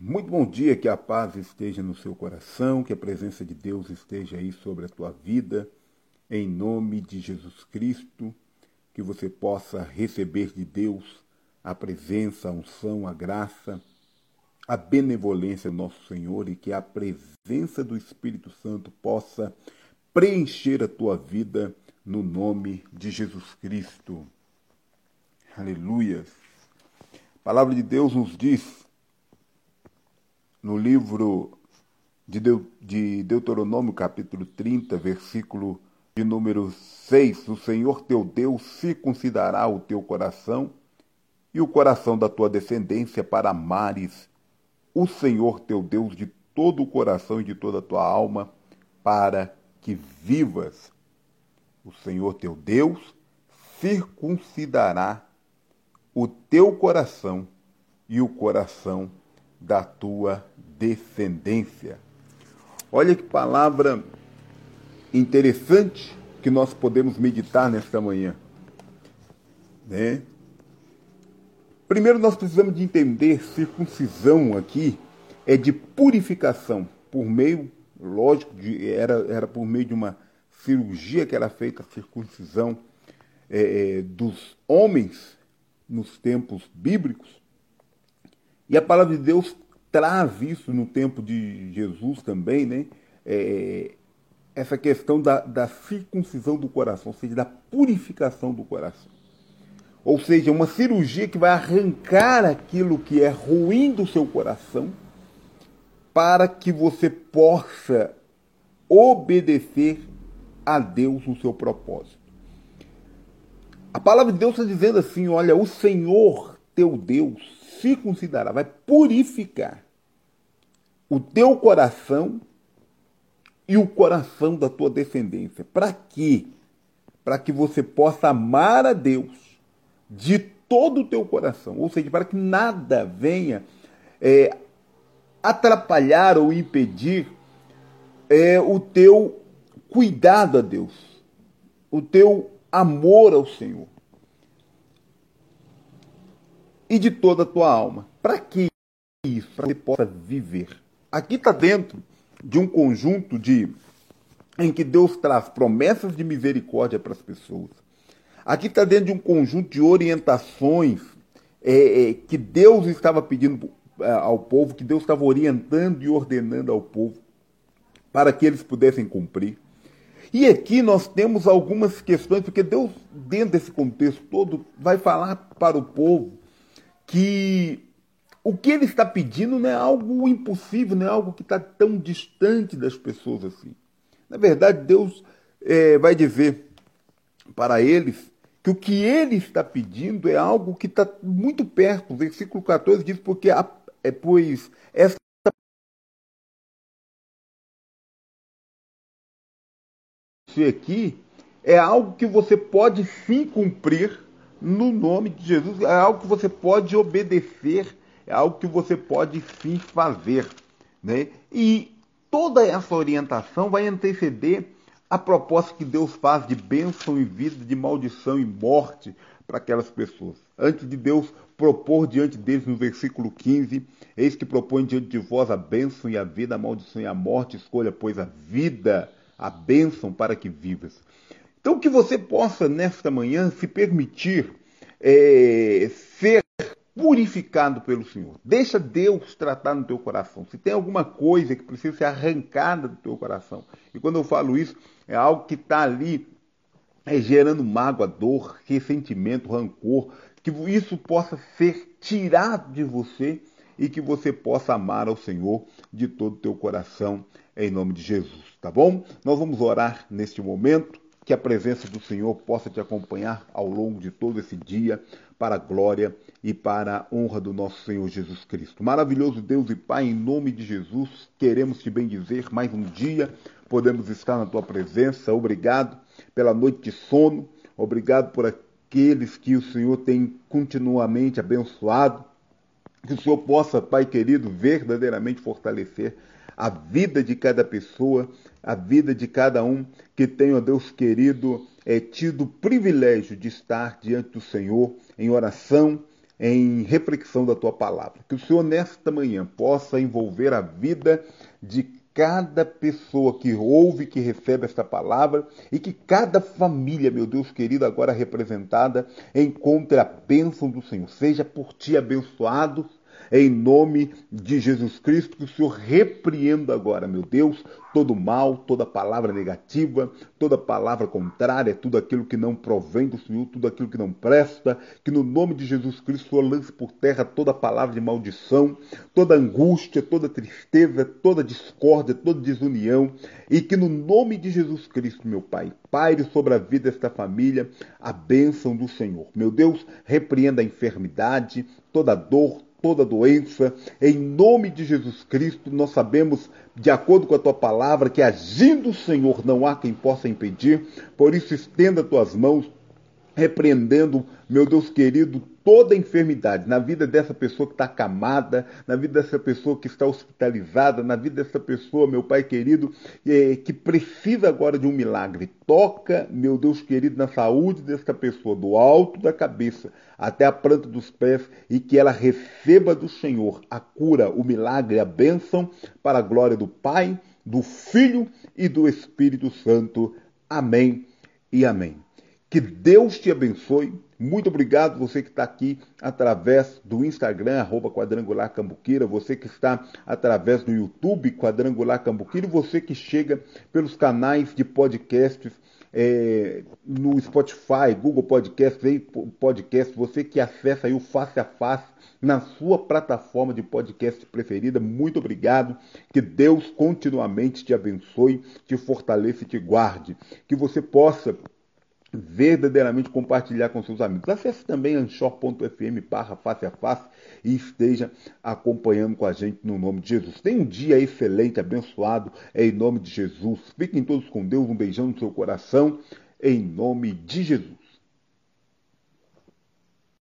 Muito bom dia, que a paz esteja no seu coração, que a presença de Deus esteja aí sobre a tua vida, em nome de Jesus Cristo, que você possa receber de Deus a presença, a unção, a graça, a benevolência do nosso Senhor e que a presença do Espírito Santo possa preencher a tua vida no nome de Jesus Cristo. Aleluias. A palavra de Deus nos diz no livro de, de Deuteronômio, capítulo 30, versículo de número 6, o Senhor teu Deus circuncidará o teu coração e o coração da tua descendência para amares o Senhor teu Deus de todo o coração e de toda a tua alma, para que vivas. O Senhor teu Deus circuncidará o teu coração e o coração da tua descendência. Olha que palavra interessante que nós podemos meditar nesta manhã. Né? Primeiro nós precisamos de entender circuncisão aqui é de purificação por meio, lógico, de, era, era por meio de uma cirurgia que era feita a circuncisão é, é dos homens nos tempos bíblicos e a palavra de Deus traz isso no tempo de Jesus também, né? É, essa questão da, da circuncisão do coração, ou seja, da purificação do coração. Ou seja, uma cirurgia que vai arrancar aquilo que é ruim do seu coração para que você possa obedecer a Deus no seu propósito. A palavra de Deus está dizendo assim: olha, o Senhor teu Deus circuncidará, vai purificar o teu coração e o coração da tua descendência. Para quê? Para que você possa amar a Deus de todo o teu coração. Ou seja, para que nada venha é, atrapalhar ou impedir é, o teu cuidado a Deus, o teu amor ao Senhor e de toda a tua alma. Para que isso? Para que você possa viver. Aqui está dentro de um conjunto de em que Deus traz promessas de misericórdia para as pessoas. Aqui está dentro de um conjunto de orientações é, é, que Deus estava pedindo é, ao povo, que Deus estava orientando e ordenando ao povo para que eles pudessem cumprir. E aqui nós temos algumas questões, porque Deus, dentro desse contexto todo, vai falar para o povo que o que ele está pedindo não é algo impossível, não é algo que está tão distante das pessoas assim. Na verdade, Deus é, vai dizer para eles que o que ele está pedindo é algo que está muito perto. O versículo 14 diz, porque a, é, pois essa aqui é algo que você pode sim cumprir no nome de Jesus. É algo que você pode obedecer, é algo que você pode sim fazer. Né? E toda essa orientação vai anteceder a proposta que Deus faz de bênção e vida, de maldição e morte para aquelas pessoas. Antes de Deus propor diante deles no versículo 15, eis que propõe diante de vós a bênção e a vida, a maldição e a morte, escolha, pois, a vida, a bênção para que vivas. Então, que você possa, nesta manhã, se permitir é, ser purificado pelo Senhor. Deixa Deus tratar no teu coração. Se tem alguma coisa que precisa ser arrancada do teu coração, e quando eu falo isso, é algo que está ali é, gerando mágoa, dor, ressentimento, rancor, que isso possa ser tirado de você e que você possa amar ao Senhor de todo o teu coração, em nome de Jesus, tá bom? Nós vamos orar neste momento que a presença do Senhor possa te acompanhar ao longo de todo esse dia, para a glória e para a honra do nosso Senhor Jesus Cristo. Maravilhoso Deus e Pai, em nome de Jesus, queremos te bendizer mais um dia, podemos estar na tua presença. Obrigado pela noite de sono, obrigado por aqueles que o Senhor tem continuamente abençoado. Que o Senhor possa, Pai querido, verdadeiramente fortalecer a vida de cada pessoa, a vida de cada um que tem, ó Deus querido, é, tido o privilégio de estar diante do Senhor em oração, em reflexão da tua palavra. Que o Senhor, nesta manhã, possa envolver a vida de cada pessoa que ouve, que recebe esta palavra e que cada família, meu Deus querido, agora representada, encontre a bênção do Senhor. Seja por ti abençoado em nome de Jesus Cristo, que o Senhor repreenda agora, meu Deus, todo mal, toda palavra negativa, toda palavra contrária, tudo aquilo que não provém do Senhor, tudo aquilo que não presta, que no nome de Jesus Cristo o Senhor lance por terra toda palavra de maldição, toda angústia, toda tristeza, toda discórdia, toda desunião, e que no nome de Jesus Cristo, meu Pai, paire sobre a vida desta família a bênção do Senhor. Meu Deus, repreenda a enfermidade, toda dor, toda doença. Em nome de Jesus Cristo, nós sabemos, de acordo com a tua palavra, que agindo o Senhor não há quem possa impedir. Por isso, estenda tuas mãos, repreendendo, meu Deus querido, toda enfermidade na vida dessa pessoa que está acamada, na vida dessa pessoa que está hospitalizada, na vida dessa pessoa, meu Pai querido, é, que precisa agora de um milagre. Toca, meu Deus querido, na saúde desta pessoa, do alto da cabeça até a planta dos pés, e que ela receba do Senhor a cura, o milagre, a bênção, para a glória do Pai, do Filho e do Espírito Santo. Amém e amém. Que Deus te abençoe. Muito obrigado você que está aqui através do Instagram, arroba Quadrangular Cambuquira, você que está através do YouTube, Quadrangular Cambuquira, e você que chega pelos canais de podcasts é, no Spotify, Google Podcast, podcast, você que acessa aí o Face a Face na sua plataforma de podcast preferida, muito obrigado. Que Deus continuamente te abençoe, te fortaleça e te guarde. Que você possa verdadeiramente compartilhar com seus amigos. Acesse também anchor.fm barra face a face e esteja acompanhando com a gente no nome de Jesus. Tenha um dia excelente, abençoado, em nome de Jesus. Fiquem todos com Deus, um beijão no seu coração, em nome de Jesus.